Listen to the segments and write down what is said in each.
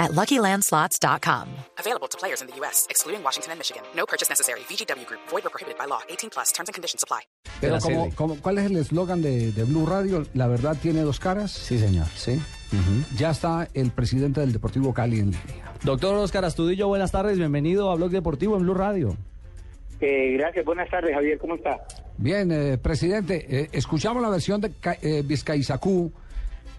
at LuckyLandSlots.com. Available to players in the U.S., excluding Washington and Michigan. No purchase necessary. VGW Group. Void or prohibited by law. 18 plus. Terms and conditions apply. Pero como, como- ¿cuál es el eslogan de, de Blue Radio? La verdad tiene dos caras. Sí, señor. Sí. Ya está el presidente del Deportivo Cali en línea. Doctor Oscar Astudillo, buenas tardes. Bienvenido a Blog Deportivo en Blue Radio. Eh, gracias, buenas tardes, Javier, ¿cómo está? Bien, eh, presidente, eh, escuchamos la versión de Ca- eh, Vizcaizacú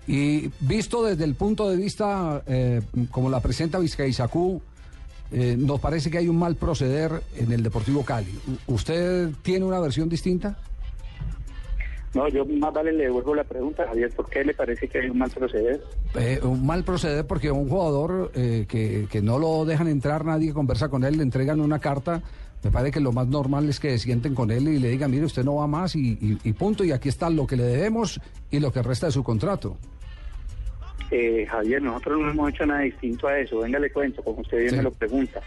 y visto desde el punto de vista eh, como la presenta Vizcaizacú, eh, nos parece que hay un mal proceder en el Deportivo Cali. ¿Usted tiene una versión distinta? No, yo más vale le devuelvo la pregunta, Javier, ¿por qué le parece que hay un mal proceder? Eh, un mal proceder porque un jugador eh, que, que no lo dejan entrar, nadie conversa con él, le entregan una carta. Me parece que lo más normal es que se sienten con él y le digan, mire, usted no va más y, y- y punto. Y aquí está lo que le debemos y lo que resta de su contrato. Eh, Javier, nosotros no hemos hecho nada distinto a eso, venga, le cuento, como usted bien Sí. me lo pregunta.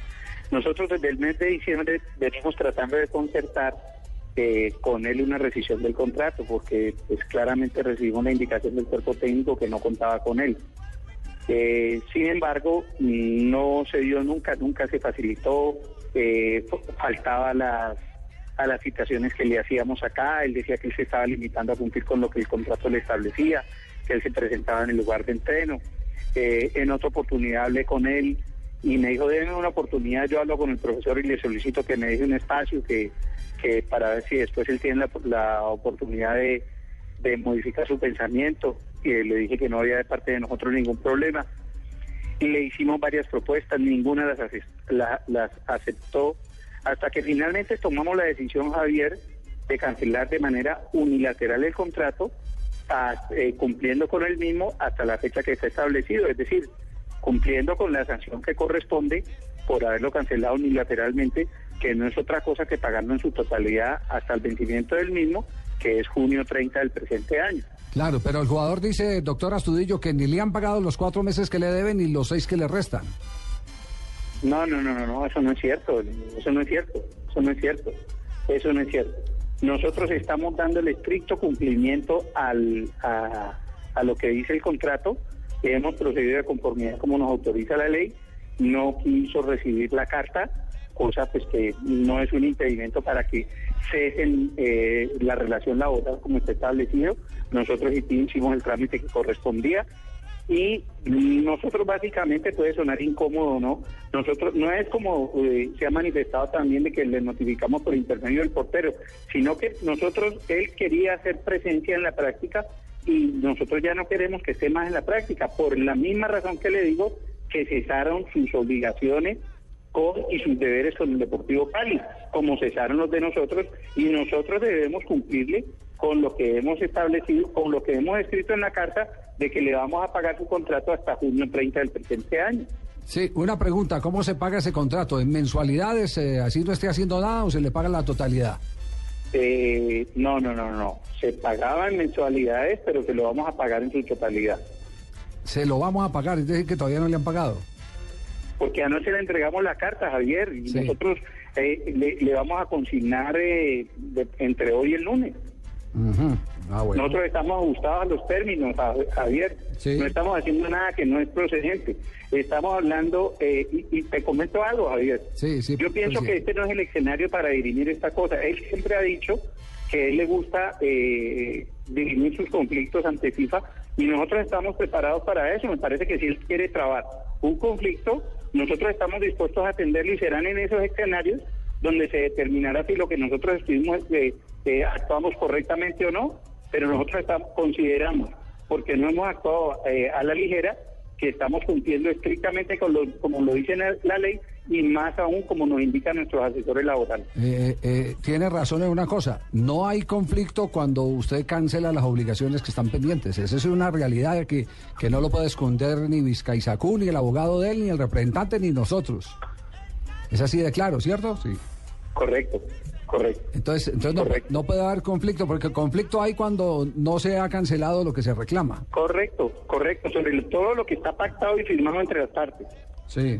Nosotros desde el mes de diciembre venimos tratando de concertar eh, con él una rescisión del contrato, porque pues claramente recibimos la indicación del cuerpo técnico que no contaba con él. Eh, sin embargo, no se dio nunca, nunca se facilitó, eh, faltaba las, a las citaciones que le hacíamos acá, él decía que él se estaba limitando a cumplir con lo que el contrato le establecía, que él se presentaba en el lugar de entreno. Eh, en otra oportunidad hablé con él y me dijo, denme una oportunidad, yo hablo con el profesor y le solicito que me deje un espacio que, para ver si después él tiene la, oportunidad de, modificar su pensamiento. Y le dije que no había de parte de nosotros ningún problema. Y le hicimos varias propuestas, ninguna las, la- las aceptó, hasta que finalmente tomamos la decisión, Javier, de cancelar de manera unilateral el contrato, eh, cumpliendo con el mismo hasta la fecha que está establecido, es decir, cumpliendo con la sanción que corresponde por haberlo cancelado unilateralmente, que no es otra cosa que pagarlo en su totalidad hasta el vencimiento del mismo, que es junio 30 del presente año. Claro, pero el jugador dice, doctor Astudillo, que ni le han pagado los cuatro meses que le deben ni los seis que le restan. No, no, no, no, no, eso no es cierto, eso no es cierto, eso no es cierto, eso no es cierto. Nosotros estamos dando el estricto cumplimiento al, a, a lo que dice el contrato, hemos procedido de conformidad como nos autoriza la ley, no quiso recibir la carta, cosa pues que no es un impedimento para que cesen eh, la relación laboral como está establecido. Nosotros hicimos el trámite que correspondía y nosotros básicamente puede sonar incómodo, ¿no? Nosotros no es como eh, se ha manifestado también de que le notificamos por intermedio del portero, sino que nosotros, él quería hacer presencia en la práctica y nosotros ya no queremos que esté más en la práctica, por la misma razón que le digo que cesaron sus obligaciones con y sus deberes con el Deportivo Cali, como cesaron los de nosotros, y nosotros debemos cumplirle con lo que hemos establecido, con lo que hemos escrito en la carta de que le vamos a pagar su contrato hasta junio 30 del presente año. Sí, una pregunta, ¿cómo se paga ese contrato? ¿En mensualidades, eh, así no esté haciendo nada o se le paga la totalidad? Eh, no, no, no, no. Se pagaba en mensualidades, pero que lo vamos a pagar en su totalidad. Se lo vamos a pagar, es decir, que todavía no le han pagado. Porque anoche le entregamos la carta, Javier, y Sí. nosotros eh, le, le vamos a consignar eh, de- entre hoy y el lunes. Ujú. Ah, bueno. Nosotros estamos ajustados a los términos, Ja- Javier. Sí. No estamos haciendo nada que no es procedente. Estamos hablando, eh, y, y te comento algo, Javier. Sí, sí, Yo pienso que este no es el escenario para dirimir esta cosa. Él siempre ha dicho que a él le gusta eh, dirimir sus conflictos ante FIFA y nosotros estamos preparados para eso. Me parece que si él quiere trabar un conflicto, nosotros estamos dispuestos a atenderlo y serán en esos escenarios donde se determinará si lo que nosotros estuvimos eh, eh, actuamos correctamente o no, pero nosotros estamos, consideramos, porque no hemos actuado eh, a la ligera, que estamos cumpliendo estrictamente con lo, como lo dice la- ley y más aún como nos indican nuestros asesores laborales. Eh, eh, tiene razón en una cosa, no hay conflicto cuando usted cancela las obligaciones que están pendientes. Esa es una realidad que, que no lo puede esconder ni Vizcaizacú, ni el abogado de él, ni el representante, ni nosotros. Es así de claro, ¿cierto? Sí. Correcto, Correcto. Entonces, entonces no, Correcto. no puede haber conflicto, porque conflicto hay cuando no se ha cancelado lo que se reclama. Correcto, correcto, sobre todo lo que está pactado y firmado entre las partes. Sí.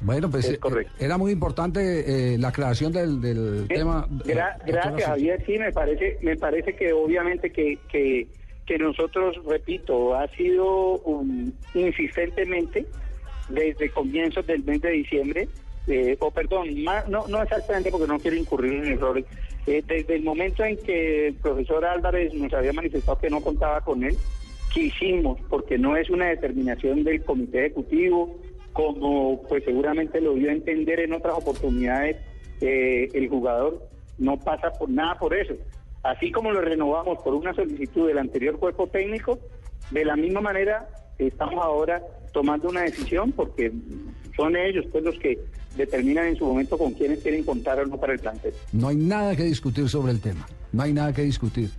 Bueno, pues Es eh, correcto. era muy importante eh, la aclaración del, del Eh, tema. gra- eh, gracias, doctora Javier. Sí, me parece, me parece que obviamente que, que, que nosotros, repito, ha sido um, insistentemente desde comienzos del mes de diciembre, eh, o perdón, más- no, no exactamente porque no quiero incurrir en errores, eh, desde el momento en que el profesor Álvarez nos había manifestado que no contaba con él, quisimos, porque no es una determinación del comité ejecutivo, como pues seguramente lo dio a entender en otras oportunidades eh, el jugador, no pasa por nada por eso. Así como lo renovamos por una solicitud del anterior cuerpo técnico, de la misma manera estamos ahora tomando una decisión porque son ellos pues los que determinan en su momento con quiénes quieren contar o no para el plantel. No hay nada que discutir sobre el tema. No hay nada que discutir.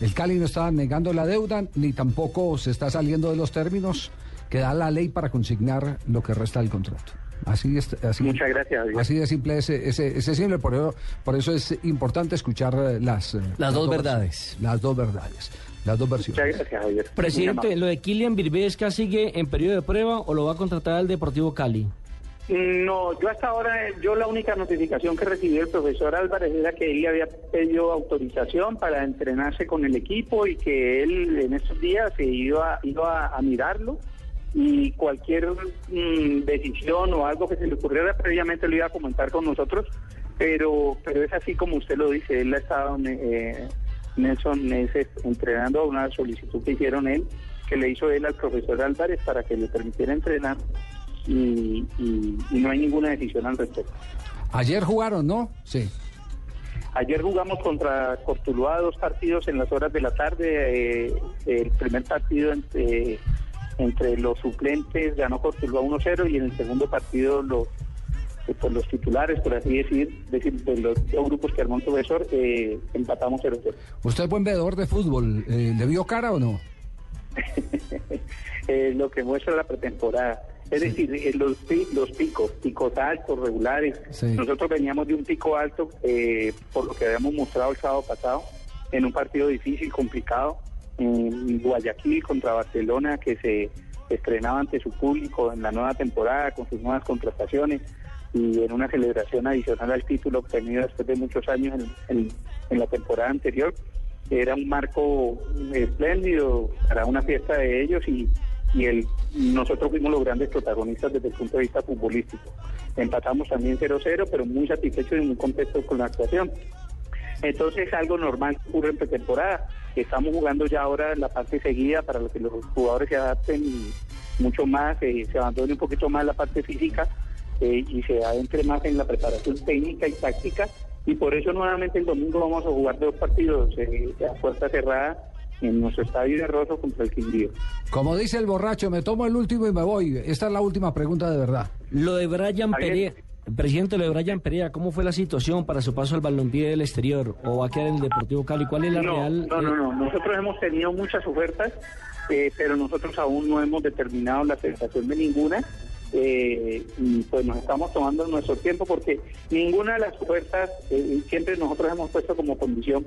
El Cali no está negando la deuda, ni tampoco se está saliendo de los términos que da la ley para consignar lo que resta del contrato. Así es, así, Muchas gracias. Así de simple ese, ese, ese simple, por eso, por eso es importante escuchar las, eh, Las dos verdades. Las dos verdades. Las dos versiones. Muchas gracias, Javier. Presidente. ¿lo de Kylian Virbesca sigue en periodo de prueba o lo va a contratar el Deportivo Cali? No, yo hasta ahora, yo la única notificación que recibió el profesor Álvarez era que él le había pedido autorización para entrenarse con el equipo y que él en estos días se iba, iba a mirarlo y cualquier mm, decisión o algo que se le ocurriera previamente lo iba a comentar con nosotros, pero pero es así como usted lo dice, él ha estado, eh, Nelson, meses entrenando a una solicitud que hicieron él, que le hizo él al profesor Álvarez para que le permitiera entrenar y, y- y no hay ninguna decisión al respecto. Ayer jugaron, ¿no? Sí. Ayer jugamos contra Cortuluá dos partidos en las horas de la tarde. eh, el primer partido entre, entre los suplentes ganó Cortuluá 1-0 y en el segundo partido los eh, pues los titulares, por así decir, decir de los dos grupos que armó el profesor, eh, empatamos 0-0. ¿Usted es buen veedor de fútbol? Eh, ¿Le vio cara o no? eh, lo que muestra la pretemporada. Es decir, eh, los, los picos, picos altos, regulares. Sí. Nosotros veníamos de un pico alto, eh, por lo que habíamos mostrado el sábado pasado, en un partido difícil, complicado, en Guayaquil contra Barcelona, que se estrenaba ante su público en la nueva temporada, con sus nuevas contrataciones y en una celebración adicional al título obtenido después de muchos años en- en- en la temporada anterior era un marco espléndido para una fiesta de ellos y, el, nosotros fuimos los grandes protagonistas desde el punto de vista futbolístico. Empatamos también 0-0, pero muy satisfechos y muy contentos con la actuación. Entonces es algo normal ocurre en pretemporada. Estamos jugando ya ahora la parte seguida para que los jugadores se adapten mucho más, eh, se abandone un poquito más la parte física eh, y se adentre más en la preparación técnica y táctica. Y por eso nuevamente el domingo vamos a jugar dos partidos eh, a puerta cerrada en nuestro estadio de Rosso contra el Quindío. Como dice el borracho, me tomo el último y me voy. Esta es la última pregunta de verdad. Lo de Brian. Perea, presidente, lo de Brian Perea, ¿cómo fue la situación para su paso al balompié del exterior o va a quedar en el Deportivo Cali? ¿Cuál es la no, real? No, no, eh, no. Nosotros hemos tenido muchas ofertas, eh, pero nosotros aún no hemos determinado la aceptación de ninguna. Eh, pues nos estamos tomando nuestro tiempo porque ninguna de las ofertas, eh, siempre nosotros hemos puesto como condición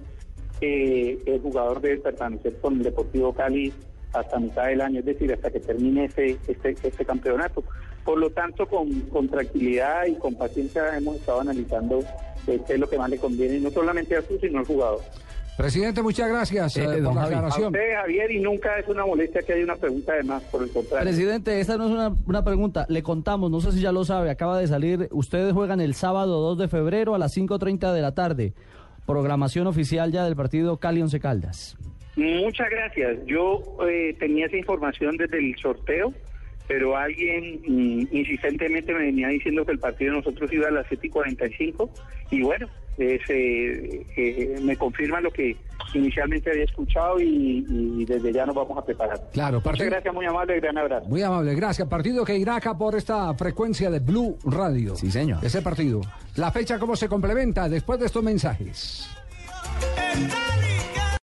que el jugador debe permanecer con el Deportivo Cali hasta mitad del año, es decir, hasta que termine este, este, este campeonato. Por lo tanto, con, con tranquilidad y con paciencia hemos estado analizando eh, qué es lo que más le conviene, no solamente a su, sino al jugador. Presidente, muchas gracias Eh, eh, don por la Javi. A usted, Javier, y nunca es una molestia que haya una pregunta de más, por el contrario. Presidente, esta no es una, una pregunta. Le contamos, no sé si ya lo sabe, acaba de salir. Ustedes juegan el sábado 2 de febrero a las 5.30 de la tarde. Programación oficial ya del partido Cali Once Caldas. Muchas gracias. Yo eh, tenía esa información desde el sorteo, pero alguien mm, insistentemente me venía diciendo que el partido de nosotros iba a las 7 y 45 y bueno, es, eh, eh, me confirma lo que inicialmente había escuchado y, y desde ya nos vamos a preparar. Claro, Muchas gracias, muy amable, gran abrazo. Muy amable, gracias. Partido que irá acá por esta frecuencia de Blue Radio. Sí, señor. Ese partido. La fecha, ¿cómo se complementa después de estos mensajes? Está